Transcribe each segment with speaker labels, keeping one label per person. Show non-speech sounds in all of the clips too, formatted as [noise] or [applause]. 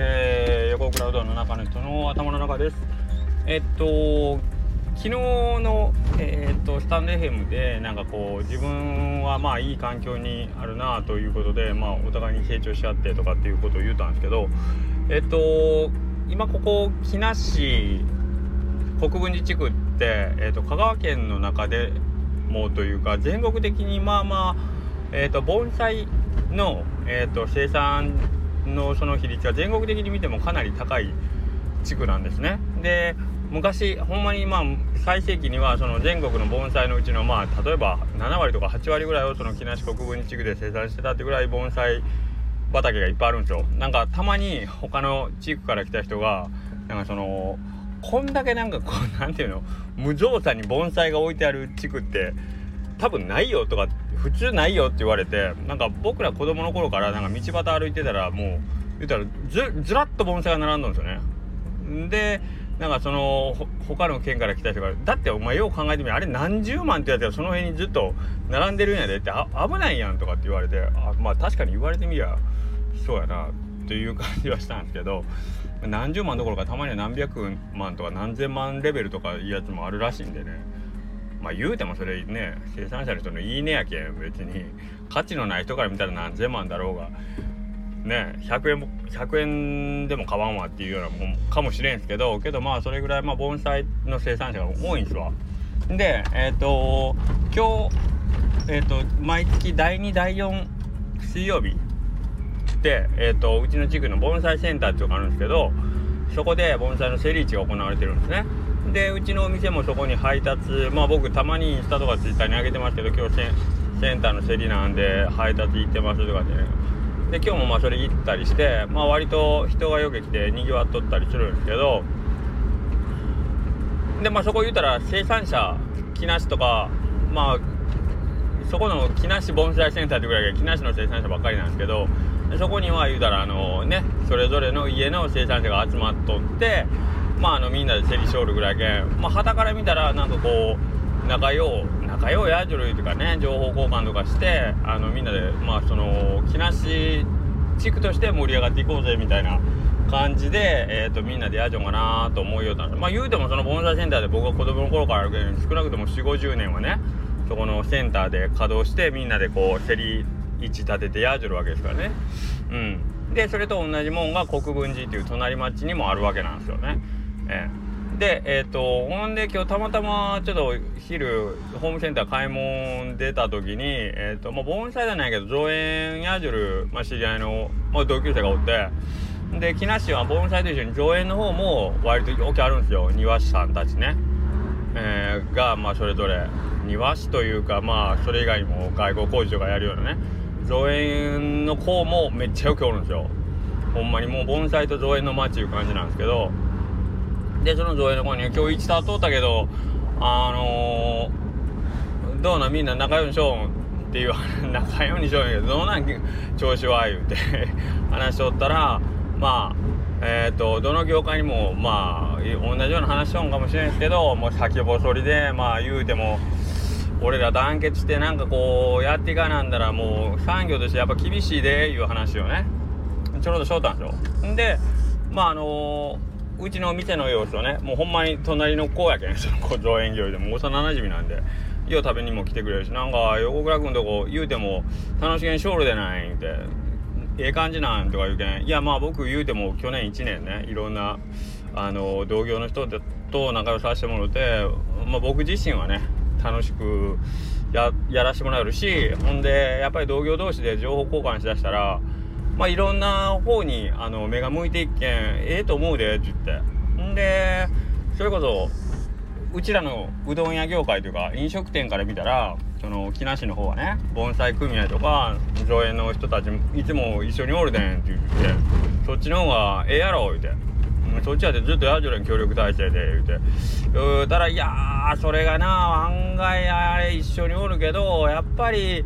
Speaker 1: えー、横クラウドの中の人の頭の中です。えっと、昨日の、えー、っとスタンド FM でなんかこう自分はまあいい環境にあるなということで、まあ、お互いに成長し合ってとかっていうことを言うたんですけど、えっと、今ここ木梨国分寺地区って、えっと、香川県の中でもというか全国的にまあまあ、えっと、盆栽の、えっと、生産のその比率は全国的に見てもかなり高い地区なんですね。で昔ほんまにまあ最盛期にはその全国の盆栽のうちのまあ例えば7割とか8割ぐらいをその木梨国分地区で生産してたってぐらい盆栽畑がいっぱいあるんですよ。なんかたまに他の地区から来た人がなんかそのこんだけなんかこう何ていうの無造作に盆栽が置いてある地区って多分ないよとか普通ないよって言われてなんか僕ら子供の頃からなんか道端歩いてたらもう言ったらずずらっと盆栽が並んだんですよね。でなんかその他の県から来た人が「だってお前よう考えてみあれ何十万ってやつがその辺にずっと並んでるんやで」って危ないやんとかって言われてあまあ確かに言われてみりゃそうやなっていう感じはしたんですけど何十万どころかたまには何百万とか何千万レベルとかいうやつもあるらしいんでねまあ言うてもそれね生産者の人のいいねやけん別に。価値のない人から見たら何千万だろうが。ね100円も100円でも買わんわっていうようなもんかもしれんすけどけどまあそれぐらいまあ盆栽の生産者が多いんですわ。でえっ、ー、と今日えっ、ー、と毎月第2第4水曜日で、えーと、うちの地区の盆栽センターっていうのがあるんですけどそこで盆栽の競り市が行われてるんですね。でうちのお店もそこに配達まあ僕たまにインスタとかツイッターに上げてますけど今日センターの競りなんで配達行ってますとかで、ね、で今日もまあそれ行ったりしてまあ割と人がよく来てにぎわっとったりするんですけど。でまあそこ言うたら生産者木梨とかまあそこの木梨盆栽センターってぐらいが木梨の生産者ばっかりなんですけどそこには言うたらあのねそれぞれの家の生産者が集まっとってまああのみんなで競りしょるぐらいけんまあ旗から見たらなんかこう仲良う仲良うやじるいとかね情報交換とかしてあのみんなでまあその木梨地区として盛り上がっていこうぜみたいな感じで、えーと、みんなでやじょんかなと思うようなまあ言うてもその盆栽センターで僕が子供の頃からあるけど少なくとも4 5 0年はねそこのセンターで稼働してみんなでこう競り位置立ててやじるわけですからね。うん、でそれと同じもんが国分寺っていう隣町にもあるわけなんですよね。えー、でえっ、ー、とほんで今日たまたまちょっと昼ホームセンター買い物出た時にえっ、ー、とまあ盆栽じゃないけど造園やじる、まあ、知り合いの、まあ、同級生がおってで木梨は盆栽と一緒に造園の方も割と大きあるんですよ庭師さんたちね。えー、がまあそれぞれ庭師というかまあそれ以外にも外交工事とかやるようなね造園の子もめっちゃよくおるんですよほんまにもう盆栽と造園の町いう感じなんですけどでその造園の子に今日一タ通ったけどあのー、どうなみんな仲良ししょんっていう [laughs] 仲良にしょんやけどどうなん調子は言うて [laughs] 話しとったらまあえっ、ー、とどの業界にもまあ同じような話しよんかもしれんすけどもう先細りでまあ言うても俺ら団結してなんかこうやっていかなんだらもう産業としてやっぱ厳しいでいう話をねちょうどしょったんですよ。んでまああの、うちの店の様子をねもうほんまに隣の子やけん [laughs] その子造園業でも幼なじみなんでよう食べにも来てくれるしなんか横倉君とこ言うても楽しげにショールでないってええ感じなんとか言うけんいやまあ僕言うても去年1年ねいろんなあの同業の人と仲良させてもらって、まあ、僕自身はね楽しくややらしてもらえるしほんでやっぱり同業同士で情報交換しだしたらまあいろんな方にあの目が向いていっけんええと思うでって言ってんでそれこそうちらのうどん屋業界というか飲食店から見たらその木梨の方はね盆栽組合とか造園の人たちいつも一緒におるでんって言ってそっちの方がええやろ言うて。そっちやでずっとヤジュラに協力体制で言うて。言うたらいやそれがな案外あれ一緒におるけどやっぱり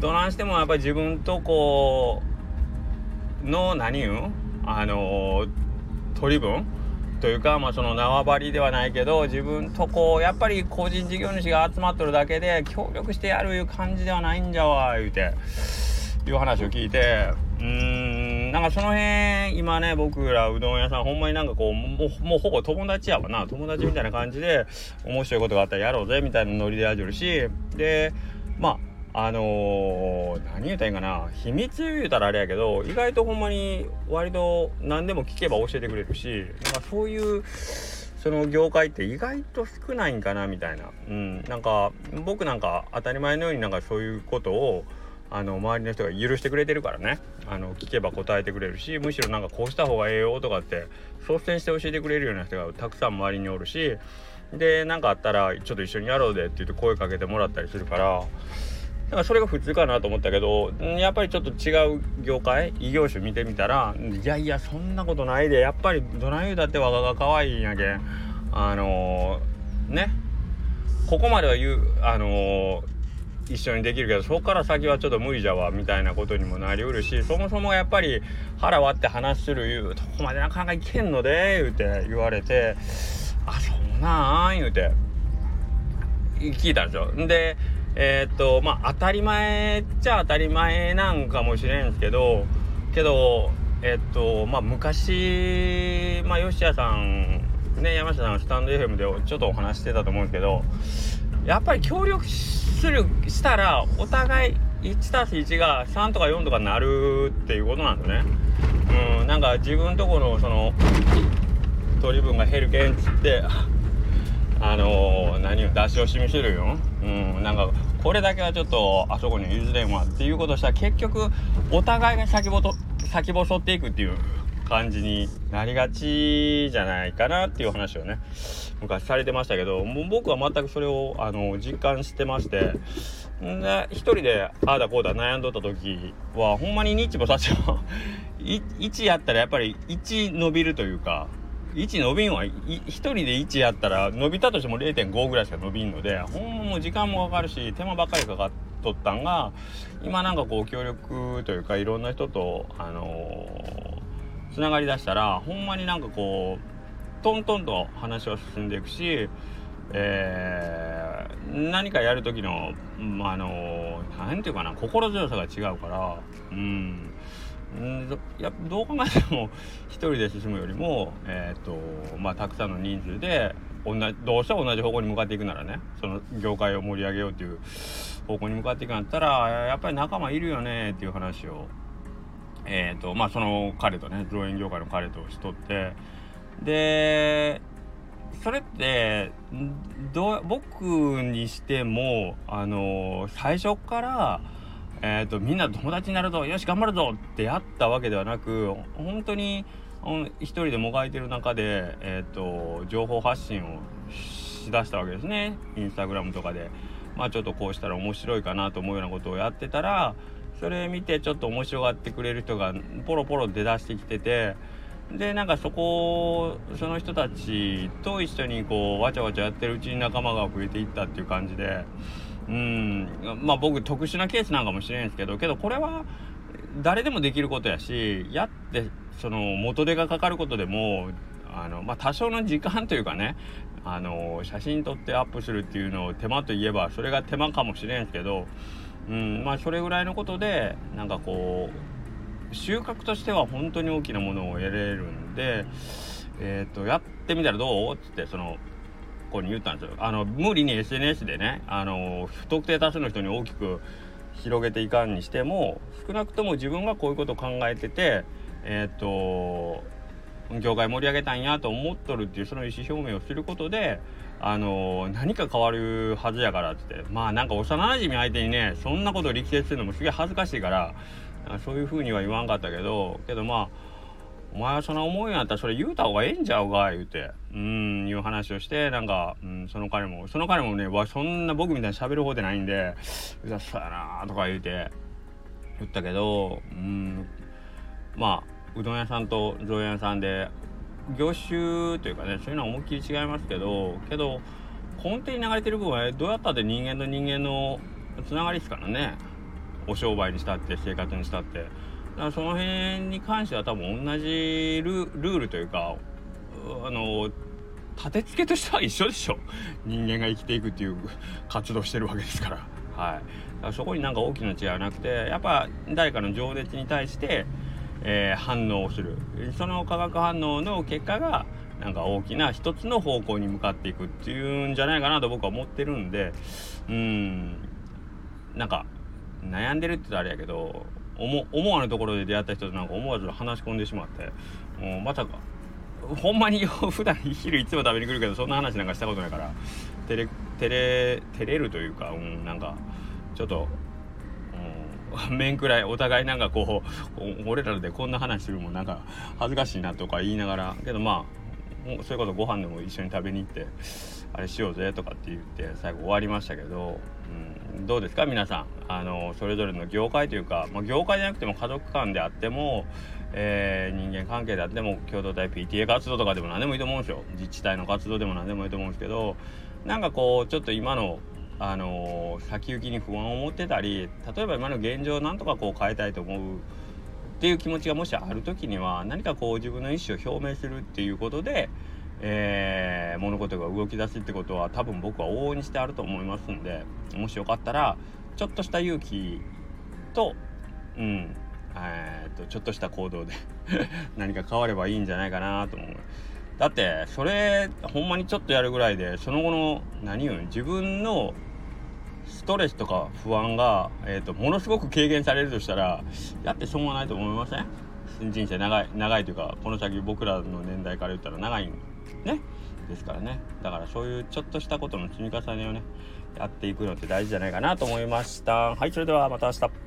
Speaker 1: どないしてもやっぱり自分とこうの何言うんあの取り分？というか、まあ、その縄張りではないけど自分とこうやっぱり個人事業主が集まっとるだけで協力してやるいう感じではないんじゃわ言うていう話を聞いてうーんなんかその辺今ね僕らうどん屋さんほんまになんかこうもうもうほぼ友達やわな。友達みたいな感じで面白いことがあったらやろうぜみたいなノリでやじるしでまああのー、何言うたらいいんかな。秘密言うたらあれやけど意外とほんまに割と何でも聞けば教えてくれるしなんかそういうその業界って意外と少ないんかなみたいな、うん、なんか僕なんか当たり前のようになんかそういうことをあの周りの人が許してくれてるからね。あの聞けば答えてくれるしむしろなんかこうした方がええよとかって率先して教えてくれるような人がたくさん周りにおるしで何かあったらちょっと一緒にやろうでって言って声かけてもらったりするからだからそれが普通かなと思ったけどやっぱりちょっと違う業界異業種見てみたらいやいやそんなことないでやっぱりどない言うだって若が可愛いんやけん。あのー、ね。ここまでは言うあのー一緒にできるけどそこから先はちょっと無理じゃわみたいなことにもなりうるしそもそもやっぱり腹割って話するいうとこまでなかなかいけんので言うて言われてあそうなん言うて。聞いたんですよ。でえー、っとまあ当たり前っちゃ当たり前なんかもしれんすけどけどえ、っとまあ昔まあ吉谷さんね山下さんスタンド FM でちょっとお話してたと思うんですけどやっぱり協力するしたらお互い1たす1が3とか4とかなるっていうことなんだね。うん、なんか自分とこのその取り分が減るけんっつってあのー、何を出し惜しみするよ。うん、なんかこれだけはちょっとあそこに譲れんわっていうことしたら結局お互いが先細先細っていくっていう感じになりがちじゃないかなっていう話をね昔されてましたけどもう僕は全くそれをあの実感してましてで一人でああだこうだ悩んどった時はほんまにニッチもサチも [laughs] 1やったらやっぱり1伸びるというか1伸びんは1人で1やったら伸びたとしても0.5ぐらいしか伸びんのでほんまも時間もかかるし手間ばっかりかかっとったんが今なんかこう協力というかいろんな人とあのー、ながりだしたらほんまになんかこうトントンと話は進んでいくし、えー、何かやる時の、まあ、あの何て言うかな心強さが違うからうん。んどやどう考えても一人で進むよりも、えーとまあ、たくさんの人数で同じどうしても同じ方向に向かっていくならねその業界を盛り上げようっていう方向に向かっていくんだったらやっぱり仲間いるよねっていう話を、えーとまあ、その彼とね造園業界の彼としとって。でそれってど僕にしてもあの最初から、えーと、みんな友達になるぞよし頑張るぞってやったわけではなく本当に一人でもがいてる中で、えーと、情報発信をしだしたわけですねインスタグラムとかで。まあちょっとこうしたら面白いかなと思うようなことをやってたらそれ見てちょっと面白がってくれる人がポロポロ出だしてきててでなんかそこその人たちと一緒にこうわちゃわちゃやってるうちに仲間が増えていったっていう感じでうん。まあ僕特殊なケースなんかもしれないんですけどけどこれは誰でもできることやしやってその元手がかかることでもあの、まあ、多少の時間というかねあの写真撮ってアップするっていうのを手間といえばそれが手間かもしれんすけど、うんまあ、それぐらいのことでなんかこう収穫としては本当に大きなものを得れるんで、え、ー、と、やってみたらどう？っつって、その、子に言ったんですよ。あの、無理に SNS でね、あの、不特定多数の人に大きく広げていかんにしても、少なくとも自分がこういうことを考えてて、えっ、と、業界盛り上げたんやと思っとるっていうその意思表明をすることで、あの何か変わるはずやからってまあなんか幼馴染相手にねそんなこと力説するのもすげえ恥ずかしいからそういうふうには言わんかったけどけどまあお前はそんな思いんやったらそれ言うた方がええんちゃうか言うて。うんいう話をしてなんか、うん、その彼もその彼もねわそんな僕みたいに喋る方でないんでうざそうやなとか言うて言ったけどうんまあうどん屋さんと造園屋さんで業種というかねそういうのは思いっきり違いますけどけど根底に流れてる部分はどうやったって人間と人間のつながりですからね。お商売にしたって生活にしたって。らその辺に関しては多分同じルールというかあの立て付けとしては一緒でしょ。[laughs] 人間が生きていくっていう活動してるわけですから。はい。だからそこになんか大きな違いはなくてやっぱ誰かの情熱に対してえー、反応をする。その化学反応の結果がなんか大きな一つの方向に向かっていくっていうんじゃないかなと僕は思ってるんでうん。なんか悩んでるって言ったらあれやけど思思わぬところで出会った人となんか思わず話し込んでしまってもうまさか。ほんまに [laughs] 普段昼いつも食べに来るけどそんな話なんかしたことないから照れ照れ照れるというか、うん、なんかちょっと、うん、[laughs] 面くらいお互いなんかこう俺らでこんな話するもなんか恥ずかしいなとか言いながらけどまあもうそれこそご飯でも一緒に食べに行ってあれしようぜとかって言って最後終わりましたけど、うん、どうですか？皆さん。あのそれぞれの業界というか、まあ、業界じゃなくても家族間であっても、えー、人間関係であっても共同体 PTA 活動とかでも何でもいいと思うんですよ。自治体の活動でも何でもいいと思うんですけどなんかこうちょっと今のあの、先行きに不安を持ってたり例えば今の現状をなんとかこう変えたいと思うっていう気持ちがもしある時には何かこう自分の意思を表明するっていうことで、えー、物事が動き出すってことは多分僕は往々にしてあると思いますんでもしよかったらちょっとした勇気とうんえー、っとちょっとした行動で [laughs] 何か変わればいいんじゃないかなと思う。だってそれほんまにちょっとやるぐらいでその後の何言う自分のストレスとか不安が、えーと、ものすごく軽減されるとしたらやってしょうがないと思いません？人生長い長いというかこの先僕らの年代から言ったら長いね。ですからね。だからそういうちょっとしたことの積み重ねをねやっていくのって大事じゃないかなと思いました。はいそれではまた明日。